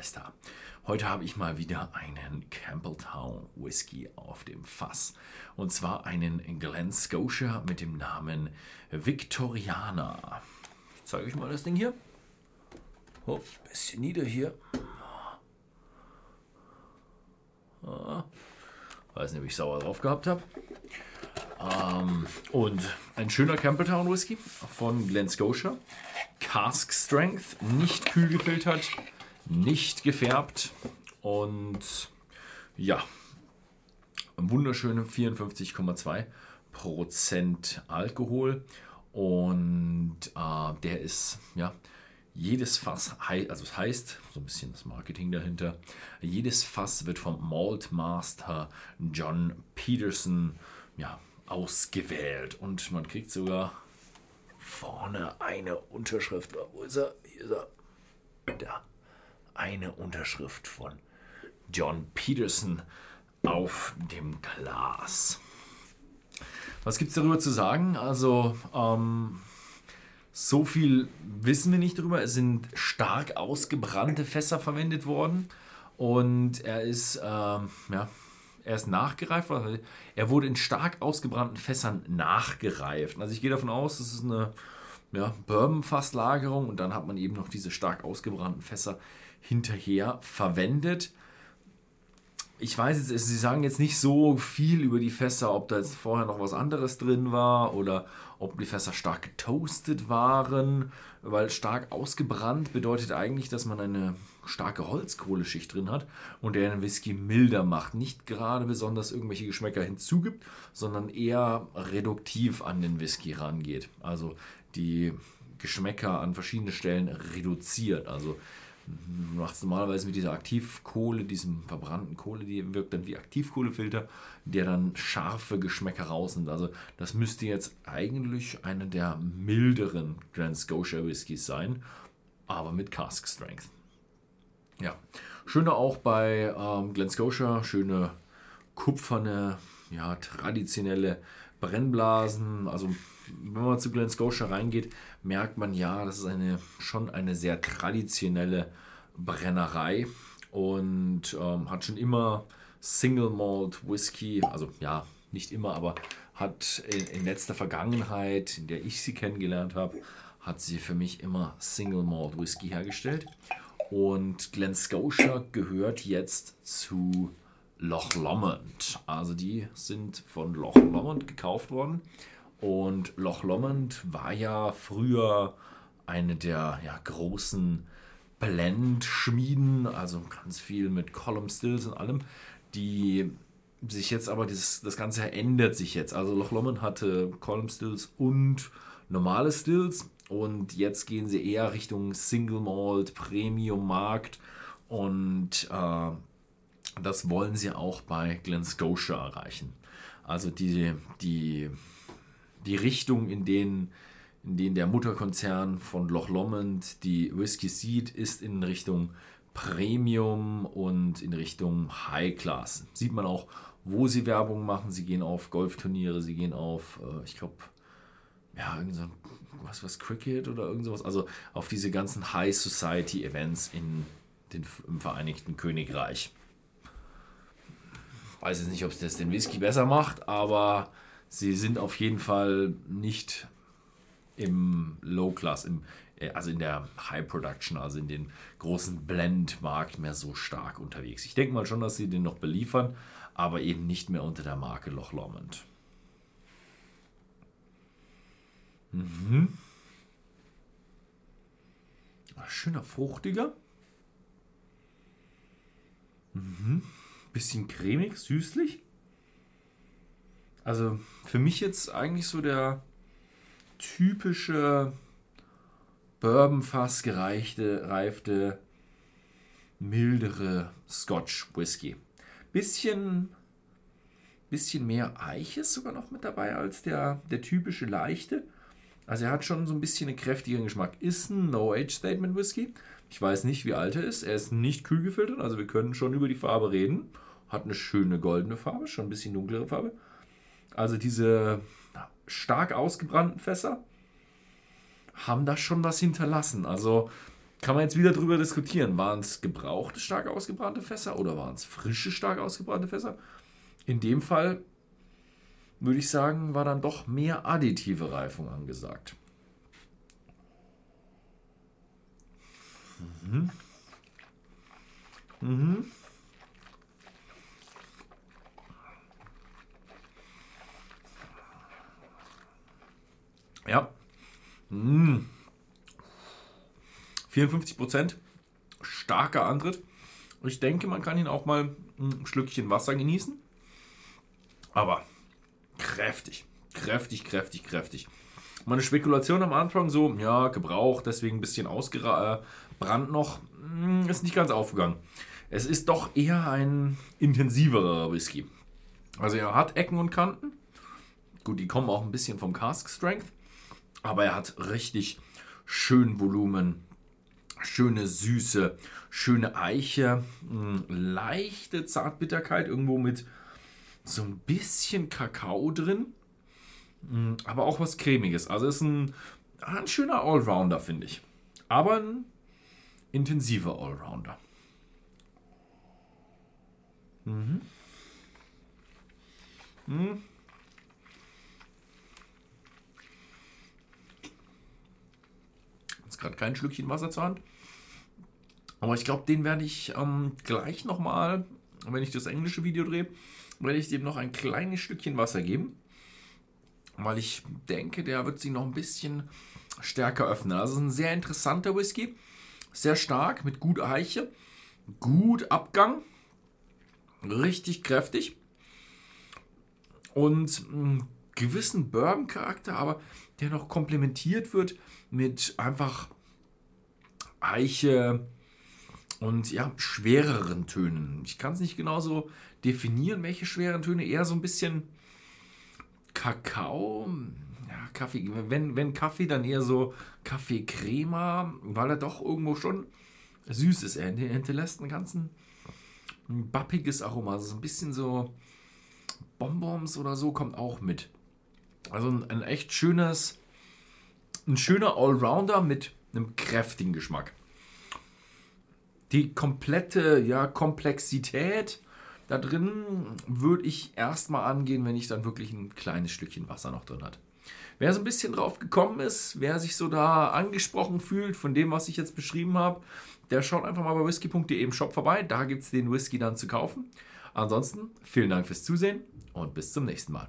Whisky-Meister. Heute habe ich mal wieder einen Campbelltown Whisky auf dem Fass. Und zwar einen Glen Scotia mit dem Namen Victoriana. Ich zeige euch mal das Ding hier. Oh, bisschen nieder hier. Ah, weiß nicht, ob ich sauer drauf gehabt habe. Ähm, und ein schöner Campbelltown Whisky von Glen Scotia. Cask Strength, nicht kühl gefiltert, nicht gefärbt und ja, wunderschöne 54,2 Prozent Alkohol und äh, der ist ja jedes Fass, also es heißt, so ein bisschen das Marketing dahinter, jedes Fass wird vom Malt Master John Peterson ja, ausgewählt und man kriegt sogar vorne eine Unterschrift. Wo ist er? Hier ist er. Da. Eine Unterschrift von John Peterson auf dem Glas. Was gibt es darüber zu sagen? Also, ähm, so viel wissen wir nicht darüber. Es sind stark ausgebrannte Fässer verwendet worden. Und er ist, ähm, ja, er ist nachgereift. Er wurde in stark ausgebrannten Fässern nachgereift. Also ich gehe davon aus, das ist eine ja, Bourbon-Fasslagerung und dann hat man eben noch diese stark ausgebrannten Fässer hinterher verwendet. Ich weiß jetzt, Sie sagen jetzt nicht so viel über die Fässer, ob da jetzt vorher noch was anderes drin war oder ob die Fässer stark getoastet waren, weil stark ausgebrannt bedeutet eigentlich, dass man eine starke Holzkohleschicht drin hat und der den Whisky milder macht. Nicht gerade besonders irgendwelche Geschmäcker hinzugibt, sondern eher reduktiv an den Whisky rangeht. Also die Geschmäcker an verschiedenen Stellen reduziert. Also macht es normalerweise mit dieser Aktivkohle, diesem verbrannten Kohle, die wirkt dann wie Aktivkohlefilter, der dann scharfe Geschmäcker rausnimmt. Also das müsste jetzt eigentlich einer der milderen Grand Scotia Whiskys sein, aber mit Cask Strength. Ja, schöne auch bei ähm, Glen Scotia, schöne kupferne, ja, traditionelle Brennblasen. Also wenn man zu Glen Scotia reingeht, merkt man ja, das ist eine, schon eine sehr traditionelle Brennerei und ähm, hat schon immer Single Malt Whisky, also ja, nicht immer, aber hat in, in letzter Vergangenheit, in der ich sie kennengelernt habe, hat sie für mich immer Single Malt Whisky hergestellt. Und Glen Scotia gehört jetzt zu Loch Lomond. Also die sind von Loch Lomond gekauft worden. Und Loch Lomond war ja früher eine der ja, großen Blendschmieden, also ganz viel mit Column Stills und allem, die sich jetzt aber dieses, das Ganze ändert sich jetzt. Also Loch Lomond hatte Column Stills und normale Stills und jetzt gehen sie eher Richtung Single Malt, Premium Markt. Und äh, das wollen sie auch bei Glen Scotia erreichen. Also die, die, die Richtung, in denen, in denen der Mutterkonzern von Loch Lomond die Whisky sieht, ist in Richtung Premium und in Richtung High Class. Sieht man auch, wo sie Werbung machen. Sie gehen auf Golfturniere, sie gehen auf, äh, ich glaube, ja, irgend so was, was Cricket oder irgend sowas. Also auf diese ganzen High Society Events in den, im Vereinigten Königreich. Weiß jetzt nicht, ob es das den Whisky besser macht, aber sie sind auf jeden Fall nicht im Low Class, im, äh, also in der High Production, also in den großen Blend-Markt mehr so stark unterwegs. Ich denke mal schon, dass sie den noch beliefern, aber eben nicht mehr unter der Marke Loch Lomond. Mhm. Ah, schöner fruchtiger. Mhm. Bisschen cremig, süßlich. Also für mich jetzt eigentlich so der typische Bourbonfass gereichte, reifte, mildere Scotch Whisky. Bisschen, bisschen mehr Eiches sogar noch mit dabei als der, der typische leichte. Also er hat schon so ein bisschen einen kräftigeren Geschmack. Ist ein No-Age-Statement Whisky. Ich weiß nicht, wie alt er ist. Er ist nicht kühl gefiltert, also wir können schon über die Farbe reden. Hat eine schöne goldene Farbe, schon ein bisschen dunklere Farbe. Also diese stark ausgebrannten Fässer haben da schon was hinterlassen. Also kann man jetzt wieder drüber diskutieren. Waren es gebrauchte, stark ausgebrannte Fässer oder waren es frische, stark ausgebrannte Fässer? In dem Fall würde ich sagen, war dann doch mehr additive Reifung angesagt. Mhm. Mhm. Ja. Mmh. 54 Prozent. Starker Antritt. Ich denke, man kann ihn auch mal ein Schlückchen Wasser genießen. Aber kräftig. Kräftig, kräftig, kräftig. Meine Spekulation am Anfang so, ja, gebraucht, deswegen ein bisschen ausgebrannt noch, hm, ist nicht ganz aufgegangen. Es ist doch eher ein intensiverer Whisky. Also er hat Ecken und Kanten. Gut, die kommen auch ein bisschen vom Cask Strength. Aber er hat richtig schön Volumen, schöne Süße, schöne Eiche, hm, leichte Zartbitterkeit, irgendwo mit so ein bisschen Kakao drin, hm, aber auch was Cremiges. Also ist ein, ein schöner Allrounder, finde ich. Aber ein intensiver Allrounder. Mhm. Mhm. Gerade kein Schlückchen Wasser zur Hand. Aber ich glaube, den werde ich ähm, gleich nochmal, wenn ich das englische Video drehe, werde ich dem noch ein kleines Stückchen Wasser geben. Weil ich denke, der wird sich noch ein bisschen stärker öffnen. Also es ist ein sehr interessanter Whisky. Sehr stark, mit gut Eiche, gut Abgang, richtig kräftig und einen gewissen Bourbon-Charakter, aber der noch komplementiert wird mit einfach Eiche und ja, schwereren Tönen. Ich kann es nicht genauso definieren, welche schweren Töne. Eher so ein bisschen Kakao, ja, Kaffee. Wenn, wenn Kaffee, dann eher so Kaffeecrema, weil er doch irgendwo schon süß ist. Er hinterlässt einen ganzen bappiges Aroma. Also ein bisschen so Bonbons oder so kommt auch mit. Also ein, ein echt schönes, ein schöner Allrounder mit einem kräftigen Geschmack. Die komplette ja, Komplexität da drin würde ich erstmal angehen, wenn ich dann wirklich ein kleines Stückchen Wasser noch drin hat. Wer so ein bisschen drauf gekommen ist, wer sich so da angesprochen fühlt von dem, was ich jetzt beschrieben habe, der schaut einfach mal bei whisky.de im Shop vorbei. Da gibt es den Whisky dann zu kaufen. Ansonsten vielen Dank fürs Zusehen und bis zum nächsten Mal.